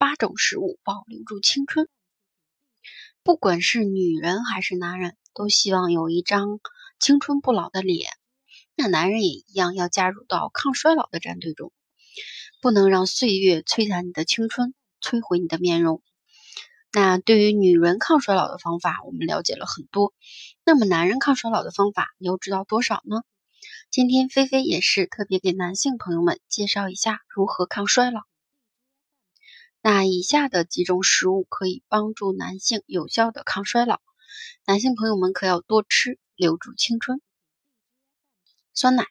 八种食物保留住青春。不管是女人还是男人，都希望有一张青春不老的脸。那男人也一样，要加入到抗衰老的战队中，不能让岁月摧残你的青春，摧毁你的面容。那对于女人抗衰老的方法，我们了解了很多。那么男人抗衰老的方法，你又知道多少呢？今天菲菲也是特别给男性朋友们介绍一下如何抗衰老。那以下的几种食物可以帮助男性有效的抗衰老，男性朋友们可要多吃，留住青春。酸奶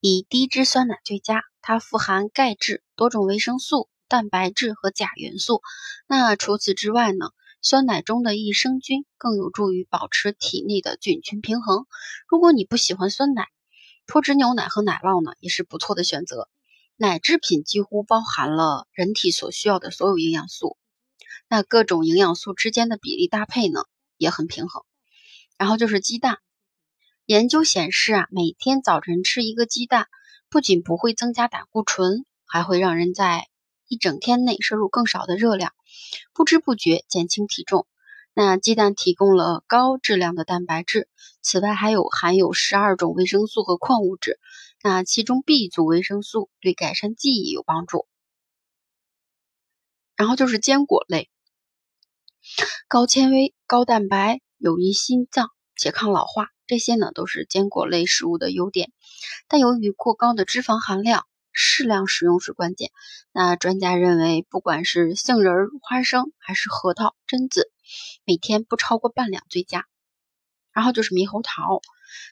以低脂酸奶最佳，它富含钙质、多种维生素。蛋白质和钾元素。那除此之外呢？酸奶中的益生菌更有助于保持体内的菌群平衡。如果你不喜欢酸奶，脱脂牛奶和奶酪呢也是不错的选择。奶制品几乎包含了人体所需要的所有营养素。那各种营养素之间的比例搭配呢也很平衡。然后就是鸡蛋。研究显示啊，每天早晨吃一个鸡蛋，不仅不会增加胆固醇，还会让人在一整天内摄入更少的热量，不知不觉减轻体重。那鸡蛋提供了高质量的蛋白质，此外还有含有十二种维生素和矿物质。那其中 B 族维生素对改善记忆有帮助。然后就是坚果类，高纤维、高蛋白，有益心脏且抗老化，这些呢都是坚果类食物的优点。但由于过高的脂肪含量。适量食用是关键。那专家认为，不管是杏仁、花生还是核桃、榛子，每天不超过半两最佳。然后就是猕猴桃，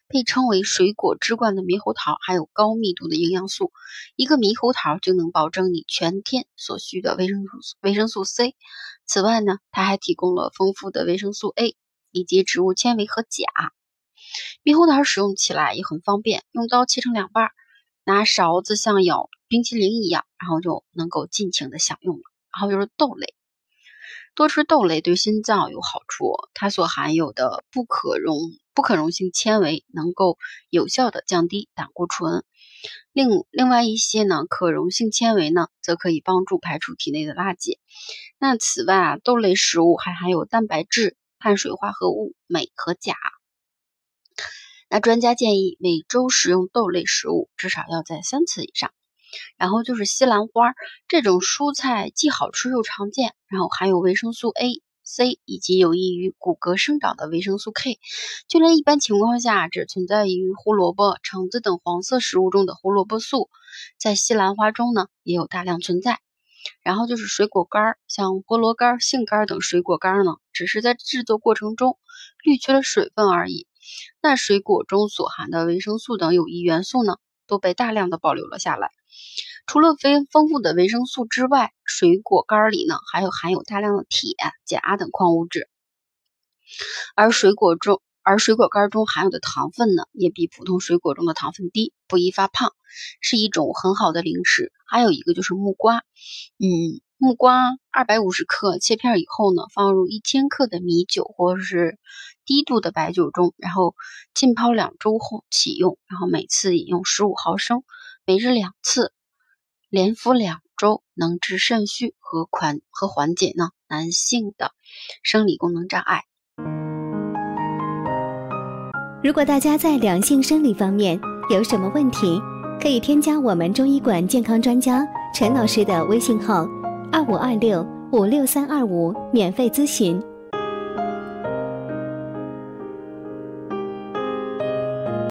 被称为水果之冠的猕猴桃，含有高密度的营养素，一个猕猴桃就能保证你全天所需的维生素维生素 C。此外呢，它还提供了丰富的维生素 A 以及植物纤维和钾。猕猴桃使用起来也很方便，用刀切成两半。拿勺子像咬冰淇淋一样，然后就能够尽情的享用了。然后就是豆类，多吃豆类对心脏有好处，它所含有的不可溶不可溶性纤维能够有效的降低胆固醇。另另外一些呢，可溶性纤维呢，则可以帮助排出体内的垃圾。那此外啊，豆类食物还含有蛋白质、碳水化合物、镁和钾。那专家建议每周食用豆类食物至少要在三次以上。然后就是西兰花这种蔬菜，既好吃又常见，然后含有维生素 A、C 以及有益于骨骼生长的维生素 K。就连一般情况下只存在于胡萝卜、橙子等黄色食物中的胡萝卜素，在西兰花中呢也有大量存在。然后就是水果干，像菠萝干、杏干等水果干呢，只是在制作过程中滤去了水分而已。那水果中所含的维生素等有益元素呢，都被大量的保留了下来。除了非丰富的维生素之外，水果干里呢还有含有大量的铁、钾等矿物质。而水果中，而水果干中含有的糖分呢，也比普通水果中的糖分低，不易发胖，是一种很好的零食。还有一个就是木瓜，嗯。木瓜二百五十克切片以后呢，放入一千克的米酒或者是低度的白酒中，然后浸泡两周后启用，然后每次饮用十五毫升，每日两次，连服两周，能治肾虚和缓和缓解呢男性的生理功能障碍。如果大家在两性生理方面有什么问题，可以添加我们中医馆健康专家陈老师的微信号。二五二六五六三二五，免费咨询。